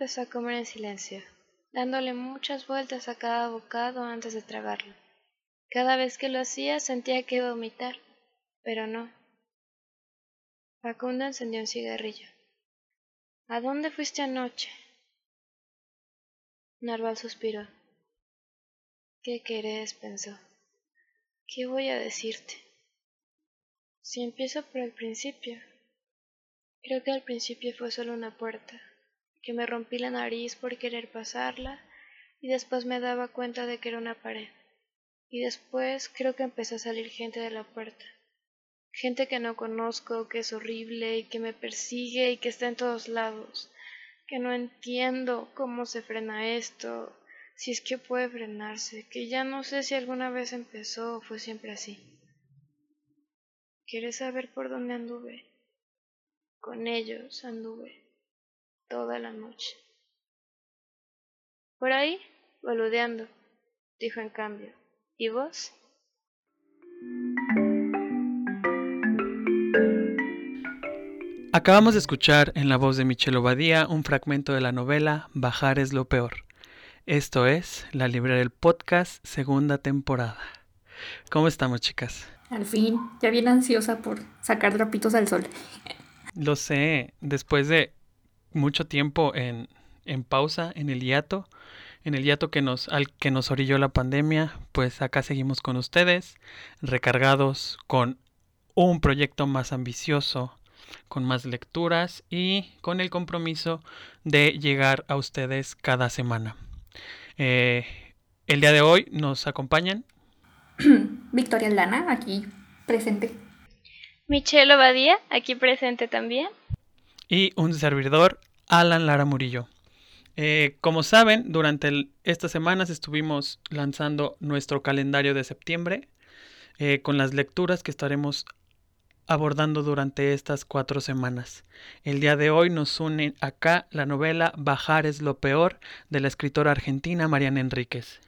empezó a comer en silencio, dándole muchas vueltas a cada bocado antes de tragarlo. Cada vez que lo hacía sentía que iba a vomitar, pero no. Facundo encendió un cigarrillo. ¿A dónde fuiste anoche? Narval suspiró. ¿Qué querés? pensó. ¿Qué voy a decirte? Si empiezo por el principio. Creo que al principio fue solo una puerta, que me rompí la nariz por querer pasarla y después me daba cuenta de que era una pared. Y después creo que empezó a salir gente de la puerta. Gente que no conozco, que es horrible y que me persigue y que está en todos lados. Que no entiendo cómo se frena esto, si es que puede frenarse, que ya no sé si alguna vez empezó o fue siempre así. ¿Quieres saber por dónde anduve? Con ellos anduve toda la noche. Por ahí, boludeando, dijo en cambio. ¿Y vos? Acabamos de escuchar en la voz de Michelle Obadía un fragmento de la novela Bajar es lo peor esto es La Librería del Podcast, segunda temporada. ¿Cómo estamos, chicas? Al fin, ya bien ansiosa por sacar trapitos al sol. Lo sé, después de mucho tiempo en, en pausa, en el hiato, en el hiato que nos, al que nos orilló la pandemia, pues acá seguimos con ustedes, recargados con un proyecto más ambicioso, con más lecturas y con el compromiso de llegar a ustedes cada semana. Eh, el día de hoy nos acompañan Victoria Lana, aquí presente. Michelle Obadía, aquí presente también. Y un servidor, Alan Lara Murillo. Eh, como saben, durante estas semanas estuvimos lanzando nuestro calendario de septiembre eh, con las lecturas que estaremos abordando durante estas cuatro semanas. El día de hoy nos une acá la novela Bajar es lo peor de la escritora argentina Mariana Enríquez.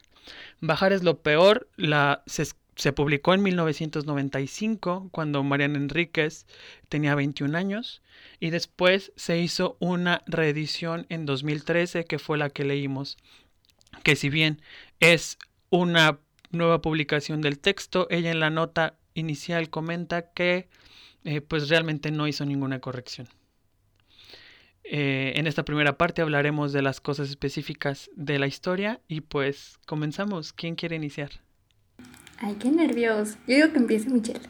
Bajar es lo peor la, se, publicó en 1995 cuando Mariana Enríquez tenía 21 años y después se hizo una reedición en 2013 que fue la que leímos que si bien es una nueva publicación del texto, ella en la nota inicial comenta que eh, pues realmente no hizo ninguna corrección. Eh, en esta primera parte hablaremos de las cosas específicas de la historia y pues comenzamos. ¿Quién quiere iniciar? Ay, qué nervios. Yo digo que empiece Michelle.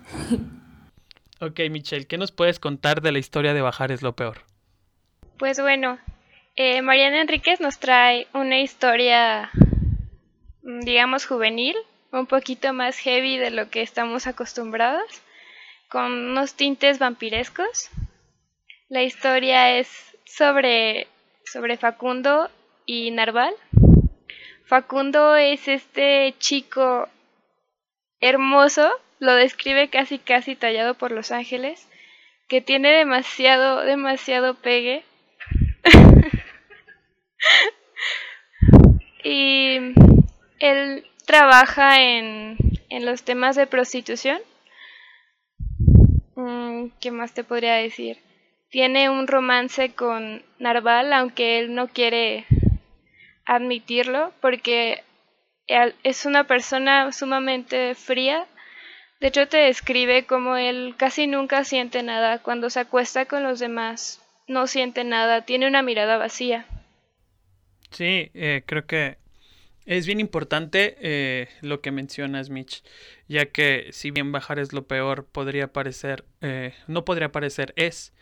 ok, Michelle, ¿qué nos puedes contar de la historia de Bajar es lo peor? Pues bueno, eh, Mariana Enríquez nos trae una historia, mm, digamos, juvenil, un poquito más heavy de lo que estamos acostumbrados con unos tintes vampirescos. La historia es sobre, sobre Facundo y Narval. Facundo es este chico hermoso, lo describe casi casi tallado por los ángeles, que tiene demasiado, demasiado pegue. y él trabaja en, en los temas de prostitución Mm, ¿Qué más te podría decir? Tiene un romance con Narval, aunque él no quiere admitirlo, porque es una persona sumamente fría. De hecho, te describe como él casi nunca siente nada. Cuando se acuesta con los demás, no siente nada. Tiene una mirada vacía. Sí, eh, creo que es bien importante eh, lo que mencionas, Mitch, ya que si bien bajar es lo peor, podría parecer, eh, no podría parecer, es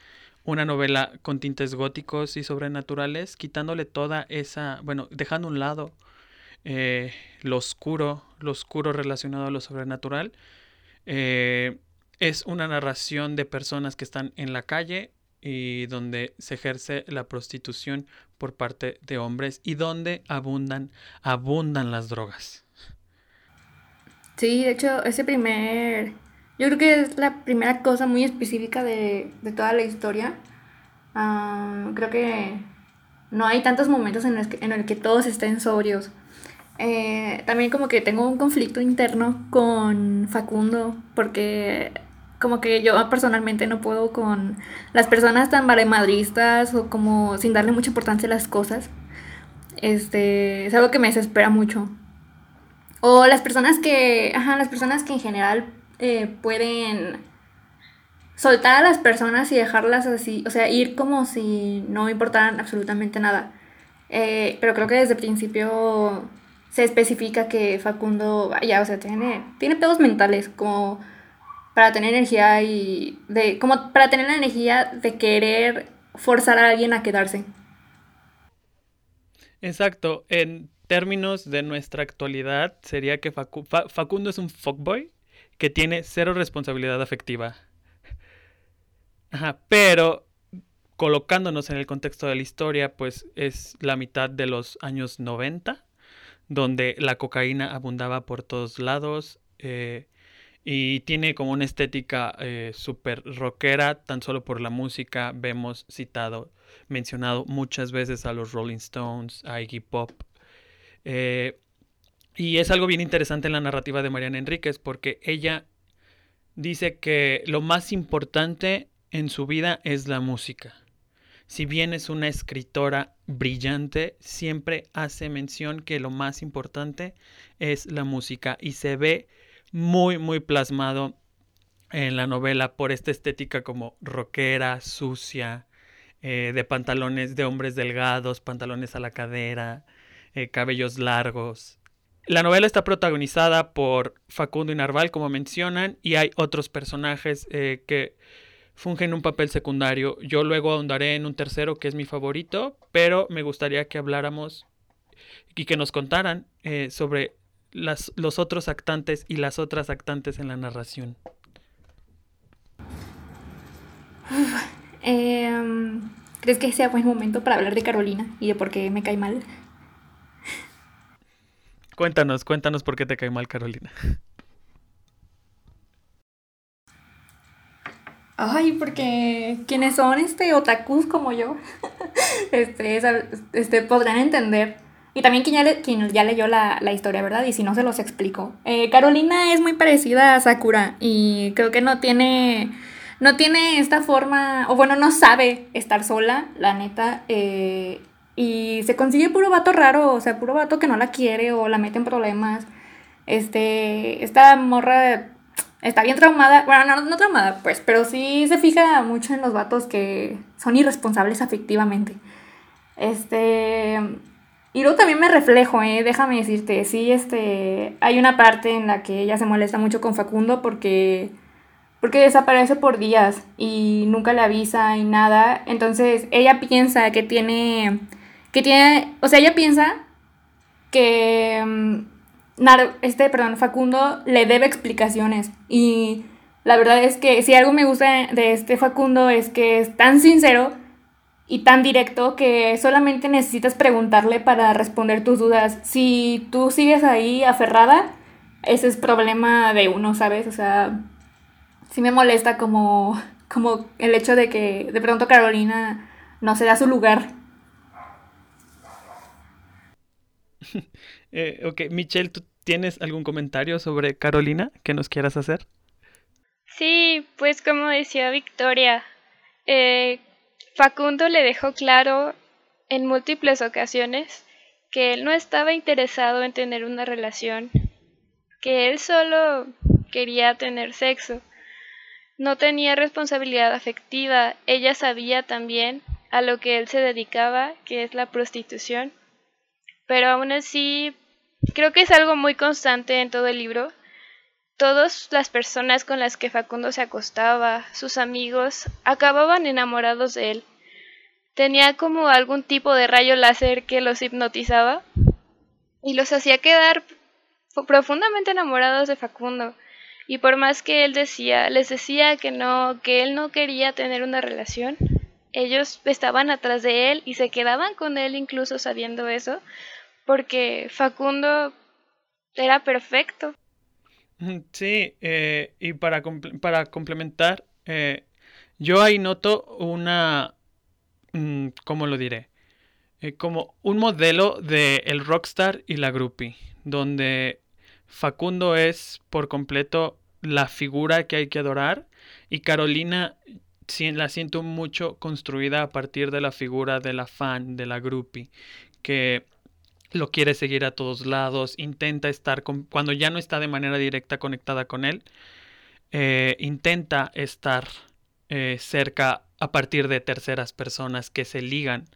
una novela con tintes góticos y sobrenaturales, quitándole toda esa, bueno, dejando un lado eh, lo oscuro, lo oscuro relacionado a lo sobrenatural. es una narración de personas que están en la calle y donde se ejerce la prostitución por parte de hombres y donde abundan, abundan las drogas. Sí, de hecho, ese primer, yo creo que es la primera cosa muy específica de, toda la historia. Ah, creo que no hay tantos momentos en los que, en el que todos estén sobrios. Eh, también como que tengo un conflicto interno con Facundo porque como que yo personalmente no puedo con las personas tan valemadristas o como sin darle mucha importancia a las cosas. Este, es algo que me desespera mucho. O las personas que, ajá, las personas que en general eh, pueden soltar a las personas y dejarlas así, o sea, ir como si no importaran absolutamente nada. Eh, pero creo que desde el principio se especifica que Facundo, vaya, o sea, tiene, tiene pedos mentales, como para tener energía y de, como para tener la energía de querer forzar a alguien a quedarse. Exacto, en términos de nuestra actualidad sería que Facundo es un fuckboy que tiene cero responsabilidad afectiva. Ajá, pero colocándonos en el contexto de la historia, pues es la mitad de los años 90, donde la cocaína abundaba por todos lados eh, y tiene como una estética eh, súper rockera, tan solo por la música. Vemos citado, mencionado muchas veces a los Rolling Stones, a Iggy Pop. Eh, y es algo bien interesante en la narrativa de Mariana Enríquez porque ella dice que lo más importante en su vida es la música si bien es una escritora brillante, siempre hace mención que lo más importante es la música y se ve muy, muy plasmado en la novela por esta estética como rockera, sucia, eh, de pantalones de hombres delgados, pantalones a la cadera, eh, cabellos largos. La novela está protagonizada por Facundo y Narval, como mencionan, y hay otros personajes eh, que fungen un papel secundario. Yo luego ahondaré en un tercero que es mi favorito, pero me gustaría que habláramos y que nos contaran eh, sobre las, los otros actantes y las otras actantes en la narración. Em, ¿Crees que sea buen momento para hablar de Carolina y de por qué me cae mal? Cuéntanos, cuéntanos por qué te cae mal Carolina. Ay, porque quienes son este otakus como yo, este, este, podrán entender. Y también quien ya, quien ya leyó la, la, historia, ¿verdad? Y si no, se los explico. Eh, Carolina es muy parecida a Sakura y creo que no tiene, no tiene esta forma, o bueno, no sabe estar sola, la neta. Eh, y se consigue puro vato raro, o sea, puro vato que no la quiere o la mete en problemas. Este, esta morra está bien traumada, bueno, no, no traumada, pues, pero sí se fija mucho en los vatos que son irresponsables afectivamente. Este, y luego también me reflejo, eh, déjame decirte, sí, este, hay una parte en la que ella se molesta mucho con Facundo porque, porque desaparece por días y nunca le avisa y nada, entonces ella piensa que tiene, que tiene, o sea, ella piensa que mm, este, perdón, Facundo le debe explicaciones. Y la verdad es que si algo me gusta de este Facundo es que es tan sincero y tan directo que solamente necesitas preguntarle para responder tus dudas. Si tú sigues ahí aferrada, ese es problema de uno, ¿sabes? O sea, sí me molesta como, como el hecho de que de pronto Carolina no se da su lugar. eh, ok, Michelle, ¿tú ¿Tienes algún comentario sobre Carolina que nos quieras hacer? Sí, pues como decía Victoria, eh, Facundo le dejó claro en múltiples ocasiones que él no estaba interesado en tener una relación, que él solo quería tener sexo. No tenía responsabilidad afectiva, ella sabía también a lo que él se dedicaba, que es la prostitución, pero aún así Creo que es algo muy constante en todo el libro. Todas las personas con las que Facundo se acostaba, sus amigos, acababan enamorados de él. Tenía como algún tipo de rayo láser que los hipnotizaba y los hacía quedar profundamente enamorados de Facundo. Y por más que él decía, les decía que no, que él no quería tener una relación, ellos estaban atrás de él y se quedaban con él incluso sabiendo eso, porque Facundo era perfecto. Sí, eh, y para, para complementar, eh, yo ahí noto una, mm, ¿cómo lo diré? Eh, como un modelo de el rockstar y la groupie, donde Facundo es por completo la figura que hay que adorar Y Carolina la siento mucho construida a partir de la figura de la fan, de la groupie, que lo quiere seguir a todos lados, intenta estar con, cuando ya no está de manera directa conectada con él, eh, intenta estar eh, cerca a partir de terceras personas que se ligan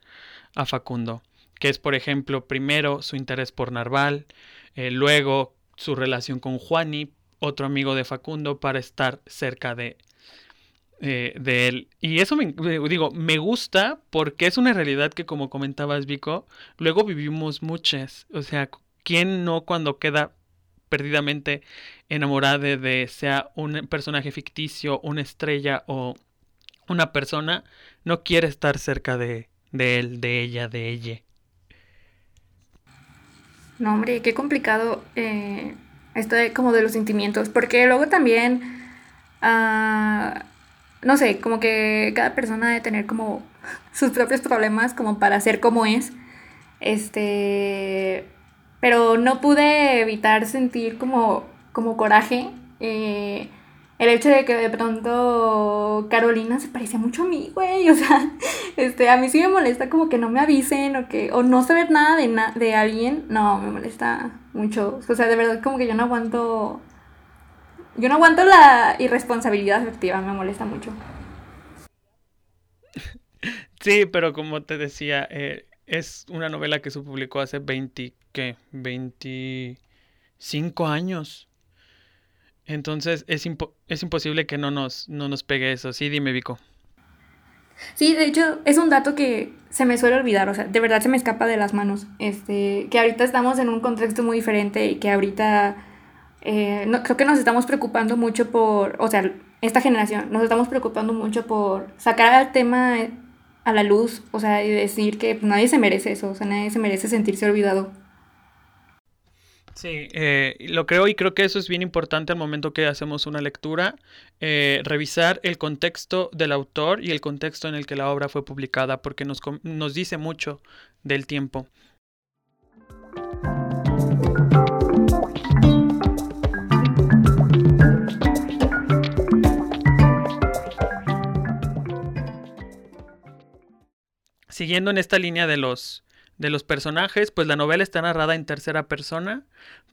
a Facundo, que es por ejemplo primero su interés por Narval, eh, luego su relación con Juani, otro amigo de Facundo, para estar cerca de, eh, de él. Y eso me digo, me gusta porque es una realidad que como comentabas Vico, luego vivimos muchas. O sea, ¿quién no cuando queda perdidamente enamorada de sea un personaje ficticio, una estrella o una persona, no quiere estar cerca de, de él, de ella, de ella? No, hombre, qué complicado eh, esto de, como de los sentimientos, porque luego también... Ah, no sé, como que cada persona debe tener como sus propios problemas como para ser como es. Este, pero no pude evitar sentir como, como coraje. Eh, el hecho de que de pronto Carolina se parecía mucho a mí, güey. O sea, este, a mí sí me molesta como que no me avisen o que, o no saber nada de, de alguien. No, me molesta mucho. O sea, de verdad como que yo no aguanto yo no aguanto la irresponsabilidad afectiva, me molesta mucho. Sí, pero como te decía, eh, es una novela que se publicó hace 20, ¿qué? 25 años. Entonces es, es imposible que no nos, no nos pegue eso. Sí, dime, Vico. Sí, de hecho, es un dato que se me suele olvidar, o sea, de verdad se me escapa de las manos. Este, que ahorita estamos en un contexto muy diferente y que ahorita eh, no, creo que nos estamos preocupando mucho por, o sea, esta generación, nos estamos preocupando mucho por sacar el tema a la luz, o sea, y decir que pues, nadie se merece eso, o sea, nadie se merece sentirse olvidado. Sí, eh, lo creo y creo que eso es bien importante al momento que hacemos una lectura, eh, revisar el contexto del autor y el contexto en el que la obra fue publicada, porque nos, nos dice mucho del tiempo. Siguiendo en esta línea de los, de los personajes, pues la novela está narrada en tercera persona,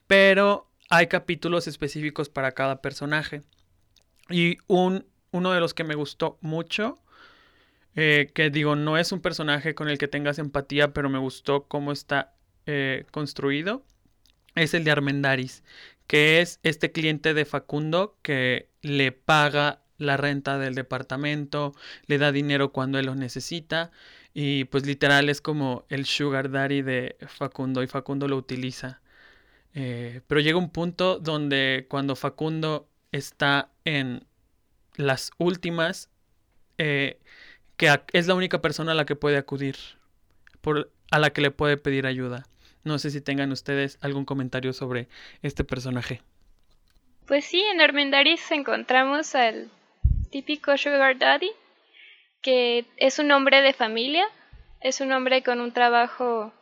pero hay capítulos específicos para cada personaje. Y un, uno de los que me gustó mucho, eh, que digo, no es un personaje con el que tengas empatía, pero me gustó cómo está eh, construido, es el de Armendaris, que es este cliente de Facundo que le paga la renta del departamento, le da dinero cuando él lo necesita y pues literal es como el sugar daddy de Facundo y Facundo lo utiliza. Eh, pero llega un punto donde cuando Facundo está en las últimas, eh, que es la única persona a la que puede acudir, por, a la que le puede pedir ayuda. No sé si tengan ustedes algún comentario sobre este personaje. Pues sí, en Armendaris encontramos al típico Sugar Daddy, que es un hombre de familia, es un hombre con un trabajo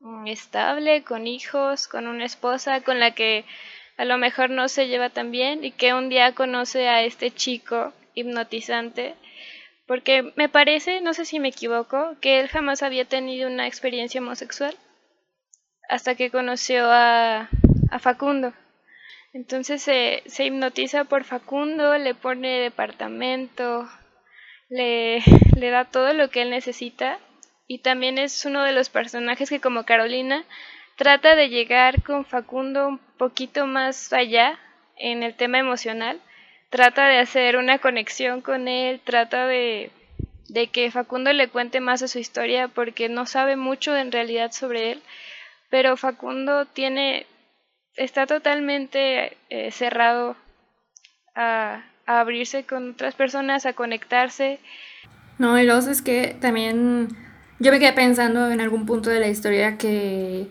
mm, estable, con hijos, con una esposa con la que a lo mejor no se lleva tan bien y que un día conoce a este chico hipnotizante porque me parece, no sé si me equivoco, que él jamás había tenido una experiencia homosexual hasta que conoció a, a Facundo. Entonces se, se hipnotiza por Facundo, le pone departamento, le, le da todo lo que él necesita. Y también es uno de los personajes que como Carolina trata de llegar con Facundo un poquito más allá en el tema emocional, trata de hacer una conexión con él, trata de, de que Facundo le cuente más de su historia porque no sabe mucho en realidad sobre él, pero Facundo tiene está totalmente eh, cerrado a, a abrirse con otras personas, a conectarse. No, y los es que también yo me quedé pensando en algún punto de la historia que...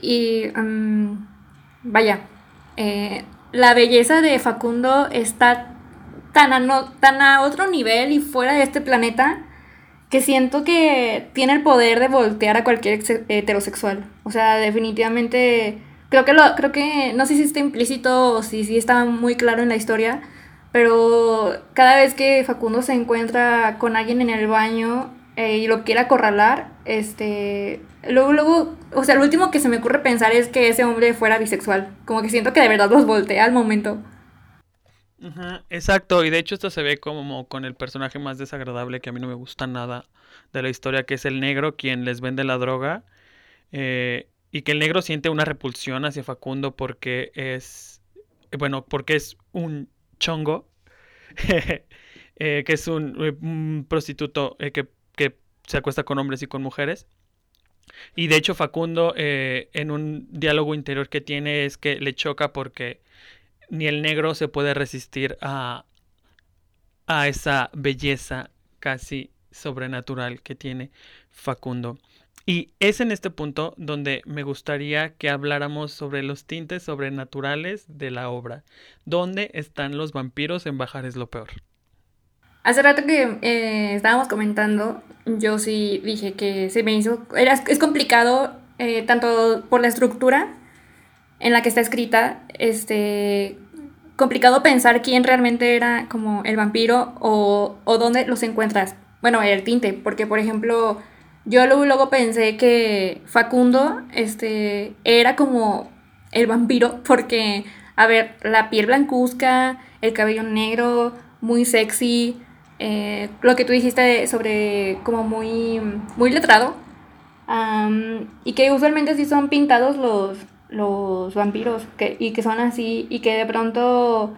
Y... Mm, vaya, eh, la belleza de Facundo está tan a, tan a otro nivel y fuera de este planeta que siento que tiene el poder de voltear a cualquier heterosexual. O sea, definitivamente creo que lo creo que no sé si está implícito o si, si está muy claro en la historia, pero cada vez que Facundo se encuentra con alguien en el baño eh, y lo quiere acorralar, este, luego, luego, o sea, lo último que se me ocurre pensar es que ese hombre fuera bisexual, como que siento que de verdad los voltea al momento. exacto, y de hecho esto se ve como con el personaje más desagradable que a mí no me gusta nada de la historia, que es el negro quien les vende la droga, eh, y que el negro siente una repulsión hacia Facundo porque es, bueno, porque es un chongo, eh, que es un, prostituto que se acuesta con hombres y con mujeres. Y de hecho Facundo eh, en un diálogo interior que tiene es que le choca porque ni el negro se puede resistir a, a esa belleza casi sobrenatural que tiene Facundo. Y es en este punto donde me gustaría que habláramos sobre los tintes sobrenaturales de la obra. ¿Dónde están los vampiros en Bajar es lo peor? Hace rato que eh, estábamos comentando, yo sí dije que se me hizo, es complicado eh, tanto por la estructura en la que está escrita, este, complicado pensar quién realmente era como el vampiro o, o dónde los encuentras. Bueno, el tinte, porque por ejemplo, yo luego, luego pensé que Facundo este, era como el vampiro, porque, a ver, la piel blancuzca, el cabello negro, muy sexy, eh, lo que tú dijiste sobre como muy, muy letrado. y que usualmente sí son pintados los, los vampiros que, y que son así y que de pronto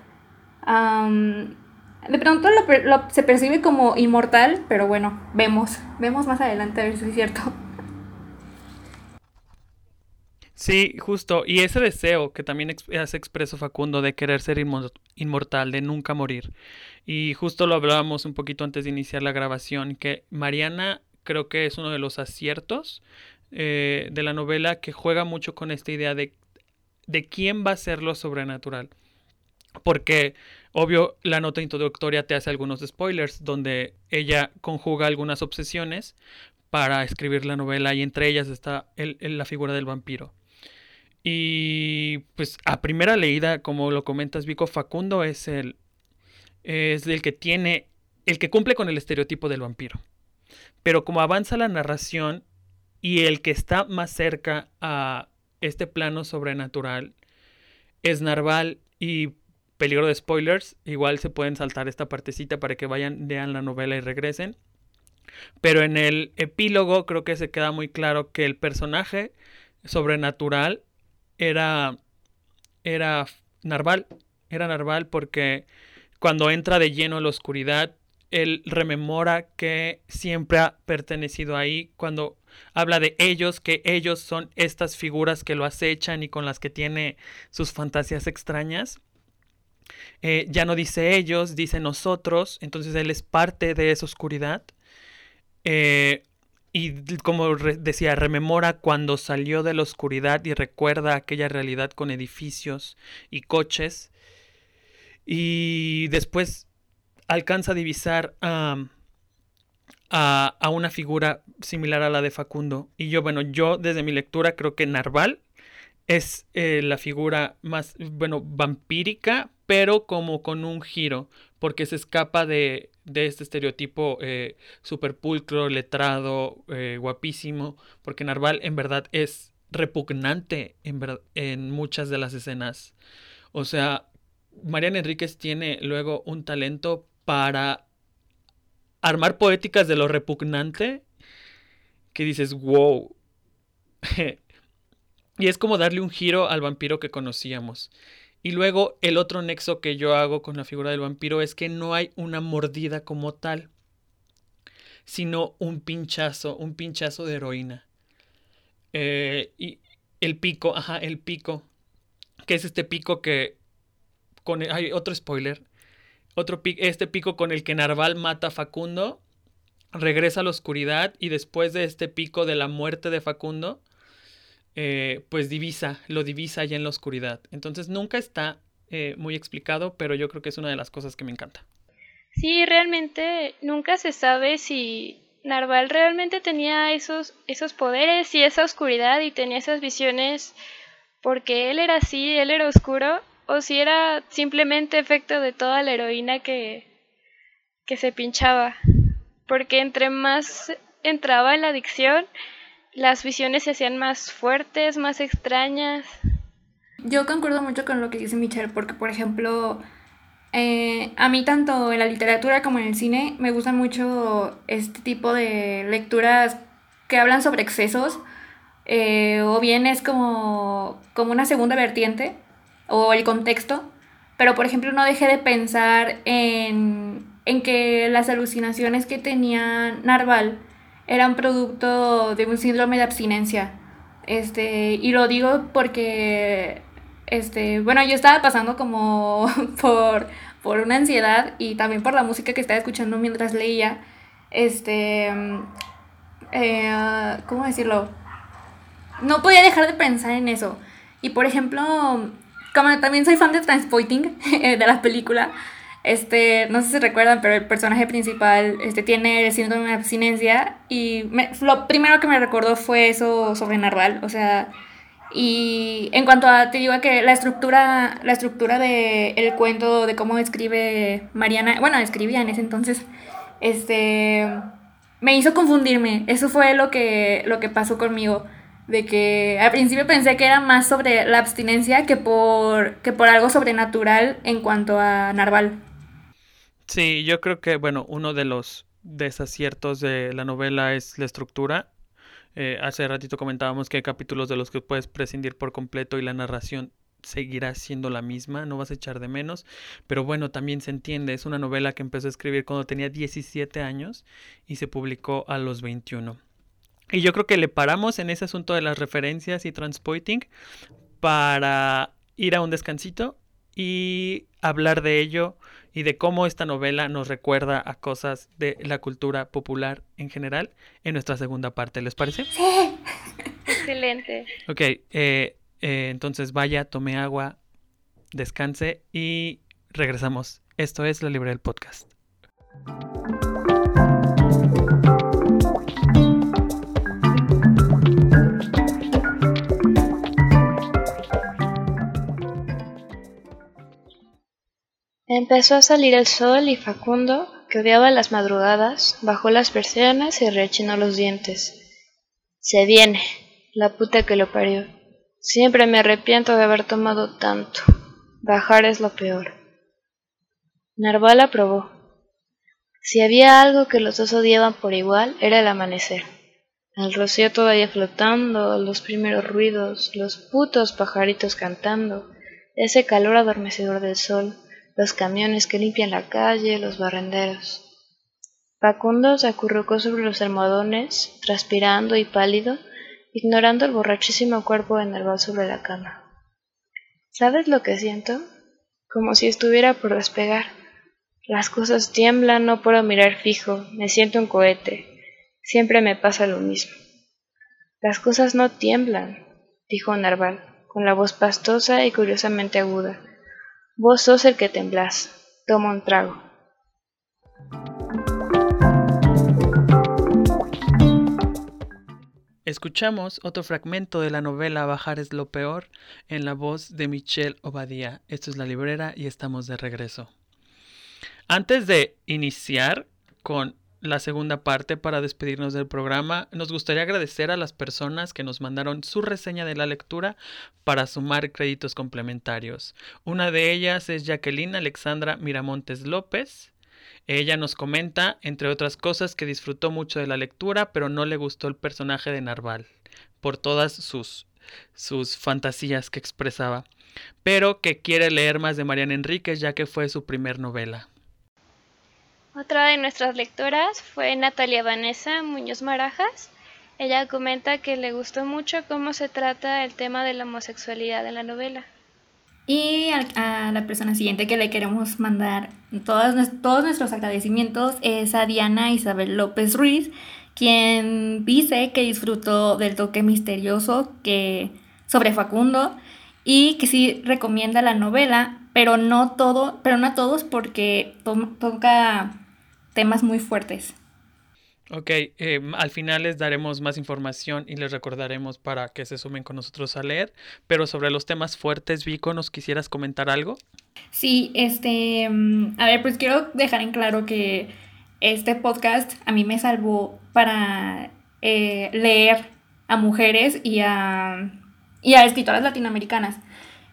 de pronto lo, se percibe como inmortal, pero bueno, vemos, vemos más adelante a ver si es cierto. Sí, justo. Y ese deseo que también hace expreso Facundo de querer ser inmortal, de nunca morir. Y justo lo hablábamos un poquito antes de iniciar la grabación, que Mariana creo que es uno de los aciertos eh, de la novela que juega mucho con esta idea de, de quién va a ser lo sobrenatural. Porque, obvio, la nota introductoria te hace algunos spoilers, donde ella conjuga algunas obsesiones para escribir la novela y entre ellas está la figura del vampiro. Y pues a primera leída, como lo comentas, Vico Facundo es el, es el que tiene, el que cumple con el estereotipo del vampiro. Pero como avanza la narración y el que está más cerca a este plano sobrenatural es Narval y peligro de spoilers, igual se pueden saltar esta partecita para que vayan, lean la novela y regresen. Pero en el epílogo creo que se queda muy claro que el personaje sobrenatural era, era Narval. Era Narval porque cuando entra de lleno a la oscuridad, él rememora que siempre ha pertenecido ahí. Cuando habla de ellos, que ellos son estas figuras que lo acechan y con las que tiene sus fantasías extrañas. Eh, ya no dice ellos, dice nosotros, entonces él es parte de esa oscuridad. Eh, y como decía, rememora cuando salió de la oscuridad y recuerda aquella realidad con edificios y coches. Y después alcanza a divisar a, a, una figura similar a la de Facundo. Y yo, bueno, yo desde mi lectura creo que Narval es eh, la figura más, bueno, vampírica, pero como con un giro, porque se escapa de, de este estereotipo eh, super pulcro, letrado, eh, guapísimo, porque Narval en verdad es repugnante en, en muchas de las escenas. O sea, Mariana Enríquez tiene luego un talento para armar poéticas de lo repugnante que dices, wow. y es como darle un giro al vampiro que conocíamos. Y luego el otro nexo que yo hago con la figura del vampiro es que no hay una mordida como tal, sino un pinchazo, un pinchazo de heroína. Eh, y el pico, ajá, el pico, que es este pico que... Con hay otro spoiler. Otro este pico con el que Narval mata a Facundo, regresa a la oscuridad y después de este pico de la muerte de Facundo, eh, pues divisa, lo divisa allá en la oscuridad. Entonces nunca está eh, muy explicado, pero yo creo que es una de las cosas que me encanta. Sí, realmente nunca se sabe si Narval realmente tenía esos, esos poderes y esa oscuridad y tenía esas visiones porque él era así, él era oscuro o si era simplemente efecto de toda la heroína que, que se pinchaba. Porque entre más entraba en la adicción, las visiones se hacían más fuertes, más extrañas. Yo concuerdo mucho con lo que dice Michelle, porque por ejemplo, eh, a mí tanto en la literatura como en el cine me gustan mucho este tipo de lecturas que hablan sobre excesos, eh, o bien es como, como una segunda vertiente, o el contexto, pero por ejemplo no dejé de pensar en, en que las alucinaciones que tenía Narval eran producto de un síndrome de abstinencia. Este, y lo digo porque este, bueno, yo estaba pasando como por, por una ansiedad y también por la música que estaba escuchando mientras leía. Este, eh, ¿cómo decirlo? No podía dejar de pensar en eso. Y por ejemplo, como también soy fan de Transpoiting, de la película, este, no sé si recuerdan, pero el personaje principal este, tiene el síndrome de abstinencia y lo primero que me recordó fue eso sobre Narval, o sea, y en cuanto a, te digo que la estructura, la estructura del el cuento, de cómo escribe Mariana, bueno, escribía en ese entonces, este, me hizo confundirme. Eso fue lo que, lo que pasó conmigo. De que al principio pensé que era más sobre la abstinencia que por, que por algo sobrenatural en cuanto a Narval. Sí, yo creo que, bueno, uno de los desaciertos de la novela es la estructura eh, hace ratito comentábamos que hay capítulos de los que puedes prescindir por completo y la narración seguirá siendo la misma, no vas a echar de menos, pero bueno, también se entiende, es una novela que empezó a escribir cuando tenía 17 años y se publicó a los 21. Y yo creo que le paramos en ese asunto de las referencias y transpoiting para ir a un descansito y hablar de ello y de cómo esta novela nos recuerda a cosas de la cultura popular en general en nuestra segunda parte. ¿Les parece? Sí. Excelente. Ok, eh, eh, entonces vaya, tome agua, descanse y regresamos. Esto es la Libre del Podcast. Empezó a salir el sol y Facundo, que odiaba las madrugadas, bajó las persianas y rechinó los dientes. Se viene, la puta que lo parió. Siempre me arrepiento de haber tomado tanto. Bajar es lo peor. Narval aprobó. Si había algo que los dos odiaban por igual, era el amanecer. El rocío todavía flotando, los primeros ruidos, los putos pajaritos cantando, ese calor adormecedor del sol, los camiones que limpian la calle, los barrenderos. Facundo se acurrucó sobre los almohadones, transpirando y pálido, ignorando el borrachísimo cuerpo de Nerval sobre la cama. ¿Sabes lo que siento? Como si estuviera por despegar. Las cosas tiemblan, no puedo mirar fijo, me siento un cohete. Siempre me pasa lo mismo. Las cosas no tiemblan, dijo Narval, con la voz pastosa y curiosamente aguda. Vos sos el que temblás. Toma un trago. Escuchamos otro fragmento de la novela Bajar es lo peor en la voz de Michelle Obadía. Esto es La Librera y estamos de regreso. Antes de iniciar con la segunda parte para despedirnos del programa. Nos gustaría agradecer a las personas que nos mandaron su reseña de la lectura para sumar créditos complementarios. Una de ellas es Jacqueline Alexandra Miramontes López. Ella nos comenta, entre otras cosas, que disfrutó mucho de la lectura, pero no le gustó el personaje de Narval, por todas sus, sus fantasías que expresaba, pero que quiere leer más de Mariana Enríquez ya que fue su primer novela. Otra de nuestras lectoras fue Natalia Vanessa Muñoz Marajas. Ella comenta que le gustó mucho cómo se trata el tema de la homosexualidad en la novela. Y a, la persona siguiente que le queremos mandar todos, todos nuestros agradecimientos es a Diana Isabel López Ruiz, quien dice que disfrutó del toque misterioso que sobre Facundo y que sí recomienda la novela, pero no todo, pero no a todos porque toca temas muy fuertes. Ok, eh, al final les daremos más información y les recordaremos para que se sumen con nosotros a leer. Pero sobre los temas fuertes, Vico, ¿nos quisieras comentar algo? Sí, este, mm, a ver, pues quiero dejar en claro que este podcast a mí me salvó para eh, leer a mujeres y a, y a escritoras latinoamericanas.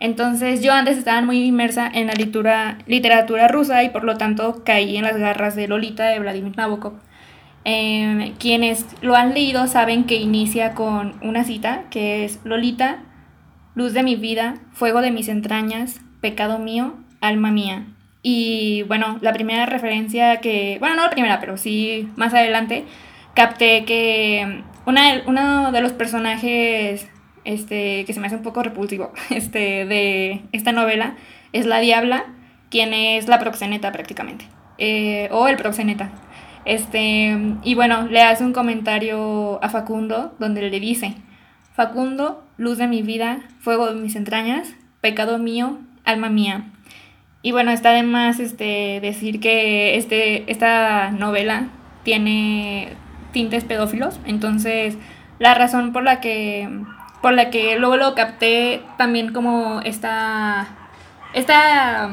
Entonces yo antes estaba muy inmersa en la literatura, rusa y por lo tanto caí en las garras de Lolita de Vladimir Nabokov. Em, quienes lo han leído saben que inicia con una cita que es Lolita, luz de mi vida, fuego de mis entrañas, pecado mío, alma mía. Y bueno, la primera referencia que, bueno, no la primera, pero sí más adelante, capté que una, uno de los personajes este, que se me hace un poco repulsivo este, de esta novela es la Diabla, quien es la proxeneta prácticamente, eh, o el proxeneta. Este, y bueno, le hace un comentario a Facundo donde le dice, Facundo, luz de mi vida, fuego de mis entrañas, pecado mío, alma mía. Y bueno, está además este, decir que este, esta novela tiene tintes pedófilos, entonces la razón por la que, por la que luego lo capté también como esta, esta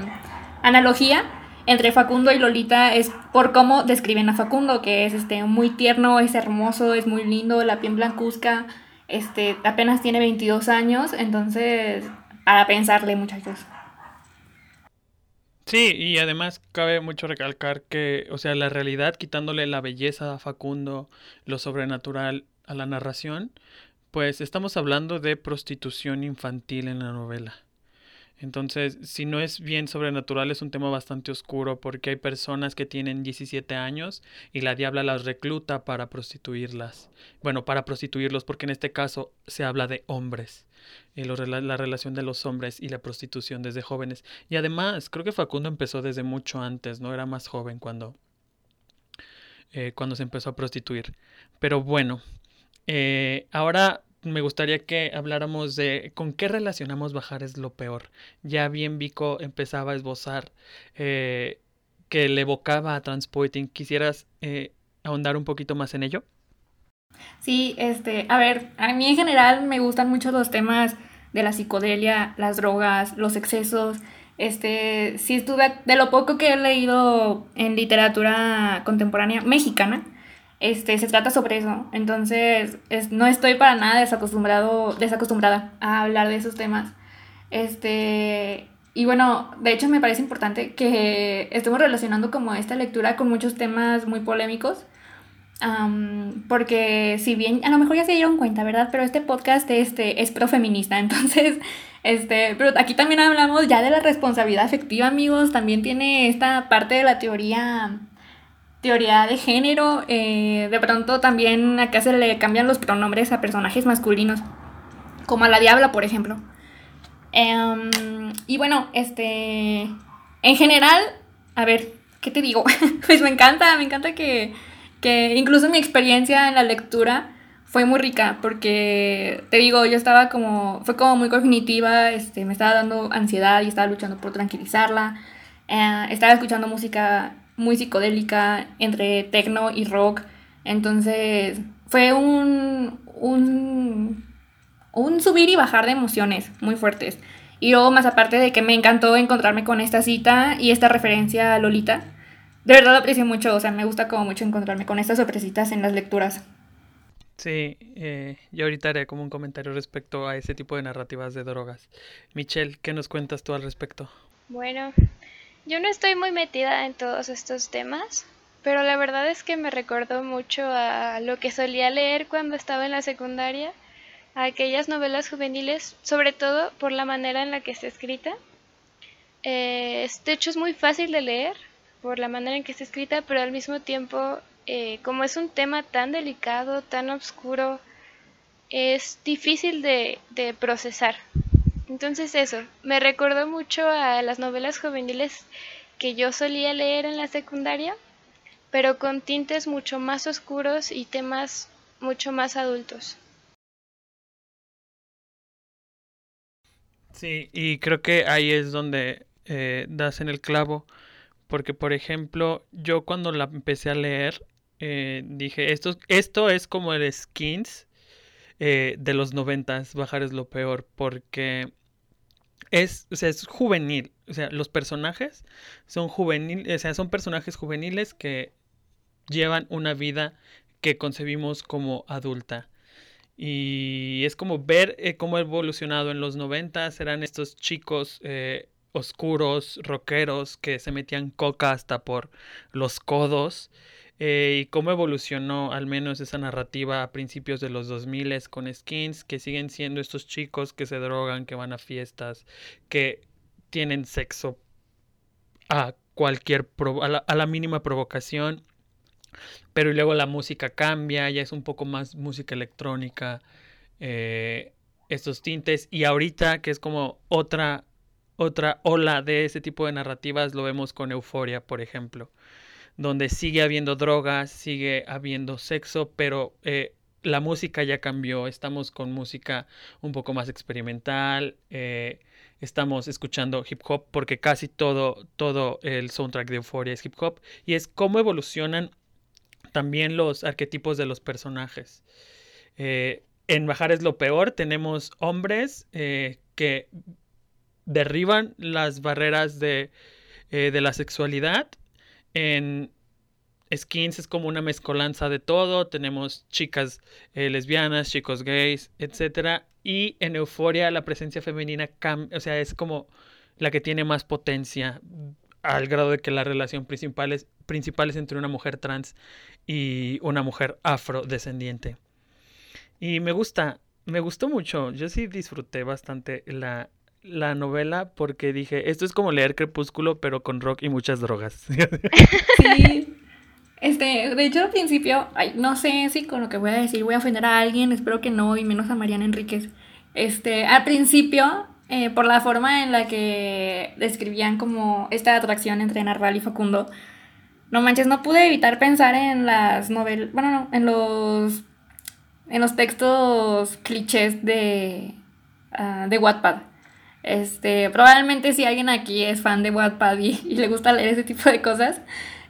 analogía entre Facundo y Lolita es por cómo describen a Facundo, que es este, muy tierno, es hermoso, es muy lindo, la piel blancuzca, este, apenas tiene 22 años, entonces, para pensarle muchachos. Sí, y además cabe mucho recalcar que, o sea, la realidad, quitándole la belleza a Facundo, lo sobrenatural a la narración, pues estamos hablando de prostitución infantil en la novela. Entonces, si no es bien sobrenatural, es un tema bastante oscuro porque hay personas que tienen 17 años y la diabla las recluta para prostituirlas. Bueno, para prostituirlos porque en este caso se habla de hombres. Eh, la relación de los hombres y la prostitución desde jóvenes. Y además, creo que Facundo empezó desde mucho antes, ¿no? Era más joven cuando, eh, cuando se empezó a prostituir. Pero bueno, eh, ahora me gustaría que habláramos de con qué relacionamos bajar es lo peor. Ya bien Vico empezaba a esbozar eh, que le evocaba a Transporting. ¿Quisieras eh, ahondar un poquito más en ello? Sí, este, a ver, a mí en general me gustan mucho los temas de la psicodelia, las drogas, los excesos. Este, sí estuve, de lo poco que he leído en literatura contemporánea mexicana, este, se trata sobre eso. Entonces, no estoy para nada desacostumbrado, desacostumbrada a hablar de esos temas. Este, y bueno, de hecho me parece importante que estemos relacionando como esta lectura con muchos temas muy polémicos. porque si bien a lo mejor ya se dieron cuenta, ¿verdad? Pero este podcast este, es profeminista, entonces, este, pero aquí también hablamos ya de la responsabilidad afectiva, amigos, también tiene esta parte de la teoría teoría de género. Eh, de pronto también acá se le cambian los pronombres a personajes masculinos, como a la diabla, por ejemplo. Em, y bueno, este, en general, a ver, ¿qué te digo? pues me encanta, me encanta que, que incluso mi experiencia en la lectura fue muy rica porque te digo, yo estaba como, fue como muy cognitiva, este, me estaba dando ansiedad y estaba luchando por tranquilizarla, eh, estaba escuchando música muy psicodélica entre techno y rock. Entonces fue un, un, un subir y bajar de emociones muy fuertes. Y luego más aparte de que me encantó encontrarme con esta cita y esta referencia a Lolita. De verdad lo aprecio mucho, o sea, me gusta como mucho encontrarme con estas sorpresitas en las lecturas. Sí, eh, yo ahorita haré como un comentario respecto a ese tipo de narrativas de drogas. Michelle, ¿qué nos cuentas tú al respecto? Bueno, yo no estoy muy metida en todos estos temas, pero la verdad es que me recordó mucho a lo que solía leer cuando estaba en la secundaria, a aquellas novelas juveniles, sobre todo por la manera en la que está escrita. Eh, de hecho es muy fácil de leer por la manera en que está escrita, pero al mismo tiempo, eh, como es un tema tan delicado, tan oscuro, es difícil de procesar. Entonces eso, me recordó mucho a las novelas juveniles que yo solía leer en la secundaria, pero con tintes mucho más oscuros y temas mucho más adultos. Sí, y creo que ahí es donde eh, das en el clavo, porque por ejemplo, yo cuando la empecé a leer, eh, dije, esto, esto es como el skins eh, de los noventas, bajar es lo peor, porque es, es juvenil. O sea, los personajes son juveniles, o sea, son personajes juveniles que llevan una vida que concebimos como adulta. Y es como ver eh, cómo ha evolucionado en los 90 eran estos chicos eh, oscuros, rockeros, que se metían coca hasta por los codos. Eh, y cómo evolucionó al menos esa narrativa a principios de los 2000 con skins, que siguen siendo estos chicos que se drogan, que van a fiestas, que tienen sexo a cualquier a la mínima provocación pero luego la música cambia, ya es un poco más música electrónica, eh, estos tintes. Y ahorita, que es como otra, otra ola de ese tipo de narrativas, lo vemos con Euforia, por ejemplo, donde sigue habiendo drogas, sigue habiendo sexo, pero eh, la música ya cambió. Estamos con música un poco más experimental. Eh, estamos escuchando hip hop porque casi todo, todo el soundtrack de Euphoria es hip hop. Y es cómo evolucionan también los arquetipos de los personajes. Eh, en Bajar es lo peor tenemos hombres que derriban las barreras de, de, la sexualidad. En Skins es como una mezcolanza de todo. Tenemos chicas lesbianas, chicos gays, etc. Y en Euforia la presencia femenina o sea, es como la que tiene más potencia al grado de que la relación principal es, principal es entre una mujer trans y una mujer afrodescendiente. Y me gusta, me gustó mucho. Yo sí disfruté bastante la, la novela porque dije, esto es como leer Crepúsculo, pero con rock y muchas drogas. Sí. Este, de hecho al principio, ay, no sé si con lo que voy a decir voy a ofender a alguien, espero que no, y menos a Mariana Enríquez. Este, al principio, eh, por la forma en la que describían como esta atracción entre Narval y Facundo, no manches, no pude evitar pensar en las novelas, bueno, no, en los, en los textos clichés de, uh, de Wattpad. Este, probablemente si alguien aquí es fan de Wattpad y, y, le gusta leer ese tipo de cosas,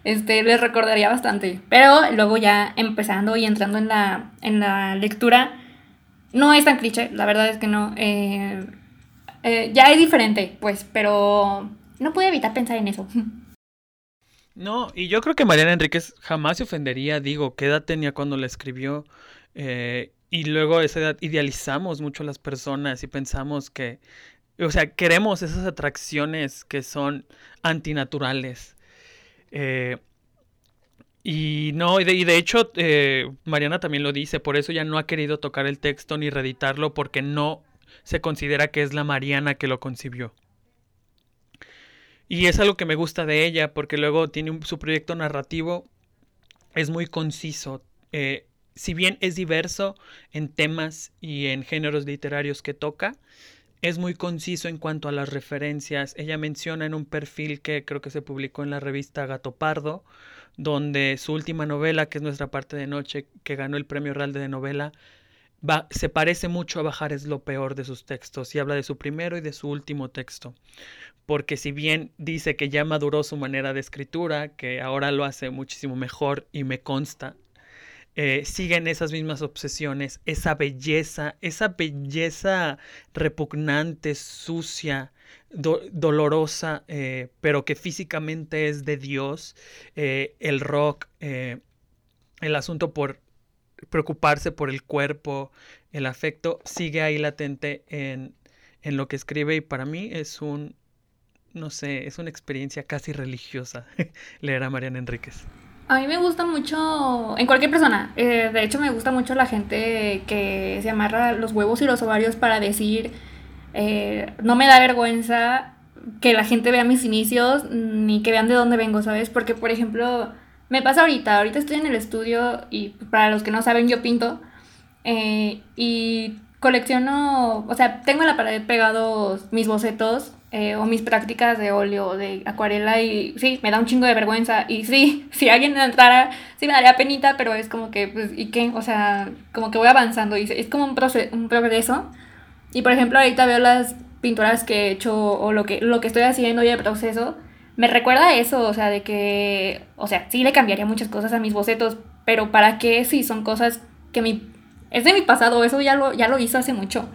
este, les recordaría bastante. Pero luego ya empezando y entrando en la, en la lectura, no es tan cliché, la verdad es que no. Eh, eh, ya es diferente, pues, pero no pude evitar pensar en eso. No, y yo creo que Mariana Enríquez jamás se ofendería, digo, qué edad tenía cuando la escribió. Eh, y luego a esa edad idealizamos mucho a las personas y pensamos que, o sea, queremos esas atracciones que son antinaturales. Eh, y no, y de, hecho, eh, Mariana también lo dice, por eso ya no ha querido tocar el texto ni reeditarlo porque no se considera que es la Mariana que lo concibió. Y es algo que me gusta de ella, porque luego tiene su proyecto narrativo, es muy conciso. Eh, si bien es diverso en temas y en géneros literarios que toca, es muy conciso en cuanto a las referencias. Ella menciona en un perfil que creo que se publicó en la revista Gato Pardo, donde su última novela, que es Nuestra parte de noche, que ganó el premio Real de novela, se parece mucho a Bajar es lo peor de sus textos y habla de su primero y de su último texto porque si bien dice que ya maduró su manera de escritura, que ahora lo hace muchísimo mejor y me consta, eh, siguen esas mismas obsesiones, esa belleza, esa belleza repugnante, sucia, dolorosa, eh, pero que físicamente es de Dios, eh, el rock, el asunto por preocuparse por el cuerpo, el afecto, sigue ahí latente en, en lo que escribe y para mí es un no sé, es una experiencia casi religiosa leer a Mariana Enríquez. A mí me gusta mucho, en cualquier persona, eh, de hecho me gusta mucho la gente que se amarra los huevos y los ovarios para decir, eh, no me da vergüenza que la gente vea mis inicios ni que vean de dónde vengo, ¿sabes? Porque, por ejemplo, me pasa ahorita, ahorita estoy en el estudio y para los que no saben, yo pinto eh, y colecciono, o sea, tengo en la pared pegados mis bocetos eh, o mis prácticas de óleo, de acuarela y sí, me da un chingo de vergüenza y sí, si alguien entrara, sí me daría penita, pero es como que, pues, ¿y qué? O sea, como que voy avanzando y es como un, un progreso. Y por ejemplo, ahorita veo las pinturas que he hecho o lo que, lo que estoy haciendo y el proceso, me recuerda a eso, o sea, de que, o sea, sí le cambiaría muchas cosas a mis bocetos, pero ¿para qué si son cosas que mi, es de mi pasado? Eso ya lo, ya lo hizo hace mucho.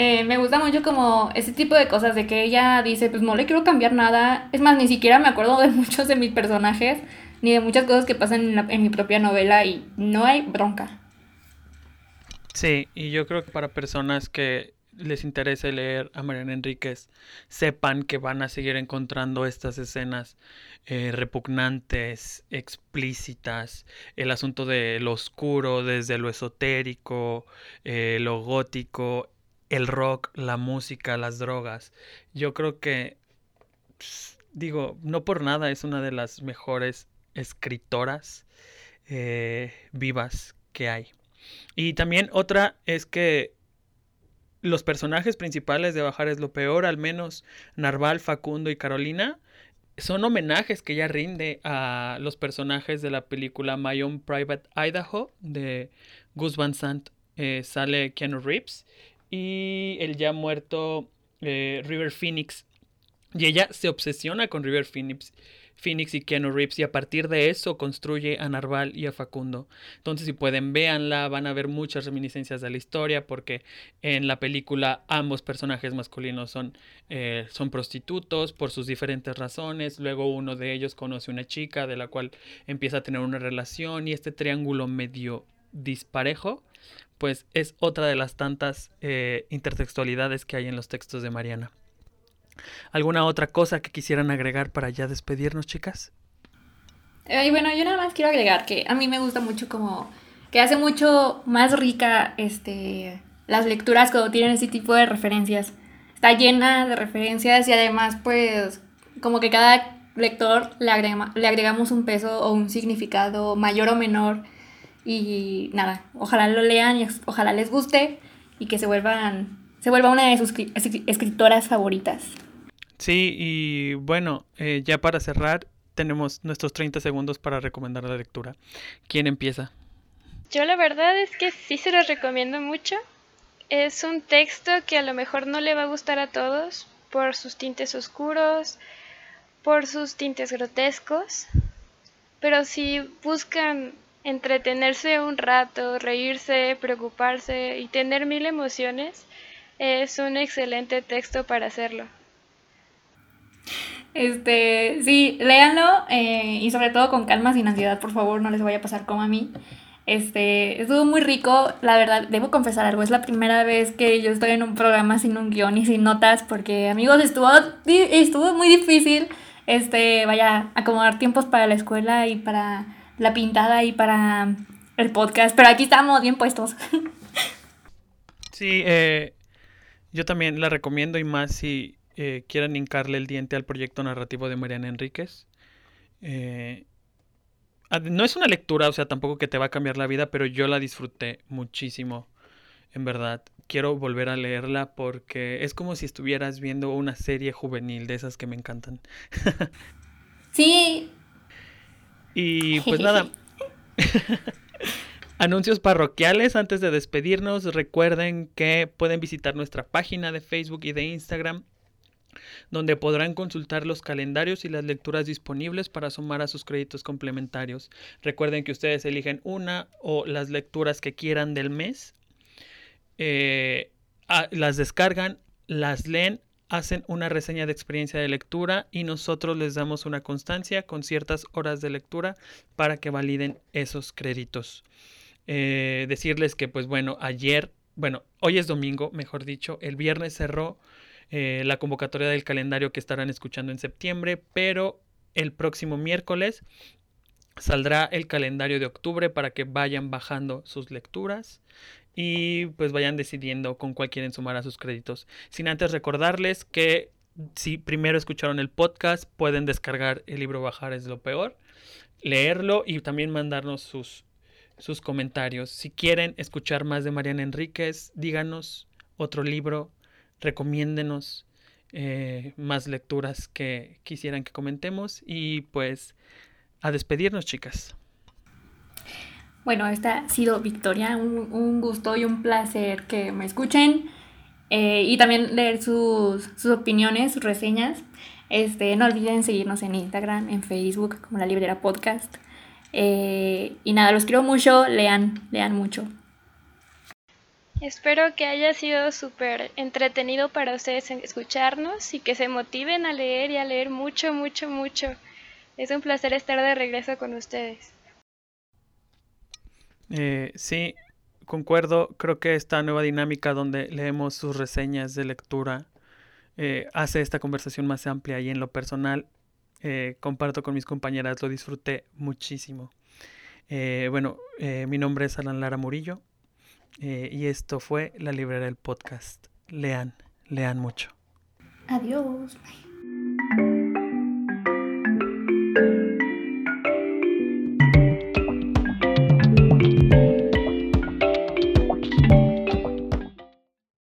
Eh, me gusta mucho como ese tipo de cosas de que ella dice, pues no le quiero cambiar nada. Es más, ni siquiera me acuerdo de muchos de mis personajes, ni de muchas cosas que pasan en, en mi propia novela y no hay bronca. Sí, y yo creo que para personas que les interese leer a Mariana Enríquez, sepan que van a seguir encontrando estas escenas eh, repugnantes, explícitas, el asunto de lo oscuro, desde lo esotérico, eh, lo gótico, el rock, la música, las drogas. Yo creo que, digo, no por nada es una de las mejores escritoras eh, vivas que hay. Y también otra es que los personajes principales de Bajar es lo peor, al menos Narval, Facundo y Carolina, son homenajes que ella rinde a los personajes de la película My Own Private Idaho de Gus Van Sant. Eh, sale Keanu Reeves y el ya muerto eh, River Phoenix. Y ella se obsesiona con River Phoenix Phoenix y Keanu Reeves y a partir de eso construye a Narval y a Facundo. Entonces si pueden véanla, van a ver muchas reminiscencias de la historia porque en la película ambos personajes masculinos son, eh, son prostitutos por sus diferentes razones, luego uno de ellos conoce una chica de la cual empieza a tener una relación y este triángulo medio disparejo pues es otra de las tantas eh, intertextualidades que hay en los textos de Mariana. ¿Alguna otra cosa que quisieran agregar para ya despedirnos, chicas? Y bueno, yo nada más quiero agregar que a mí me gusta mucho como que hace mucho más rica este las lecturas cuando tienen ese tipo de referencias. Está llena de referencias y además pues como que cada lector le, le agregamos un peso o un significado mayor o menor y nada, ojalá lo lean y ojalá les guste y que se vuelvan se vuelva una de sus escritoras favoritas. Sí, y bueno, eh, ya para cerrar, tenemos nuestros 30 segundos para recomendar la lectura. ¿Quién empieza? Yo la verdad es que sí se los recomiendo mucho. Es un texto que a lo mejor no le va a gustar a todos por sus tintes oscuros, por sus tintes grotescos, pero si buscan entretenerse un rato, reírse, preocuparse y tener mil emociones, es un excelente texto para hacerlo. Este, sí, léanlo eh, y sobre todo con calma, sin ansiedad, por favor, no les vaya a pasar como a mí. Este, estuvo muy rico, la verdad, debo confesar algo, es la primera vez que yo estoy en un programa sin un guion y sin notas, porque amigos, estuvo, estuvo muy difícil, este, vaya, acomodar tiempos para la escuela y para la pintada y para el podcast, pero aquí estamos bien puestos. Sí, eh, yo también la recomiendo y más si eh, quieran hincarle el diente al proyecto narrativo de Mariana Enríquez. Eh, no es una lectura, o sea, tampoco que te va a cambiar la vida, pero yo la disfruté muchísimo, en verdad. Quiero volver a leerla porque es como si estuvieras viendo una serie juvenil de esas que me encantan. sí. Y pues nada. Anuncios parroquiales antes de despedirnos. Recuerden que pueden visitar nuestra página de Facebook y de Instagram donde podrán consultar los calendarios y las lecturas disponibles para sumar a sus créditos complementarios. Recuerden que ustedes eligen una o las lecturas que quieran del mes, eh, las descargan, las leen, hacen una reseña de experiencia de lectura y nosotros les damos una constancia con ciertas horas de lectura para que validen esos créditos. Eh, decirles que pues bueno, ayer, bueno, hoy es domingo, mejor dicho, el viernes cerró eh, la convocatoria del calendario que estarán escuchando en septiembre, pero el próximo miércoles saldrá el calendario de octubre para que vayan bajando sus lecturas y pues vayan decidiendo con cuál quieren sumar a sus créditos. Sin antes recordarles que si primero escucharon el podcast, pueden descargar el libro Bajar es lo peor, leerlo y también mandarnos sus, sus comentarios. Si quieren escuchar más de Mariana Enríquez, díganos otro libro recomiéndenos eh, más lecturas que quisieran que comentemos y pues a despedirnos chicas. Bueno, esta ha sido Victoria, un, gusto y un placer que me escuchen eh, y también leer sus, sus, opiniones, sus reseñas. Este, no olviden seguirnos en Instagram, en Facebook como La Librera Podcast. Eh, y nada, los quiero mucho, lean, lean mucho. Espero que haya sido súper entretenido para ustedes escucharnos y que se motiven a leer y a leer mucho, mucho, mucho. Es un placer estar de regreso con ustedes. Eh, sí, concuerdo. Creo que esta nueva dinámica donde leemos sus reseñas de lectura eh, hace esta conversación más amplia y en lo personal eh, comparto con mis compañeras, lo disfruté muchísimo. Eh, bueno, mi nombre es Alan Lara Murillo y esto fue La Librera del Podcast. Lean, lean mucho. Adiós.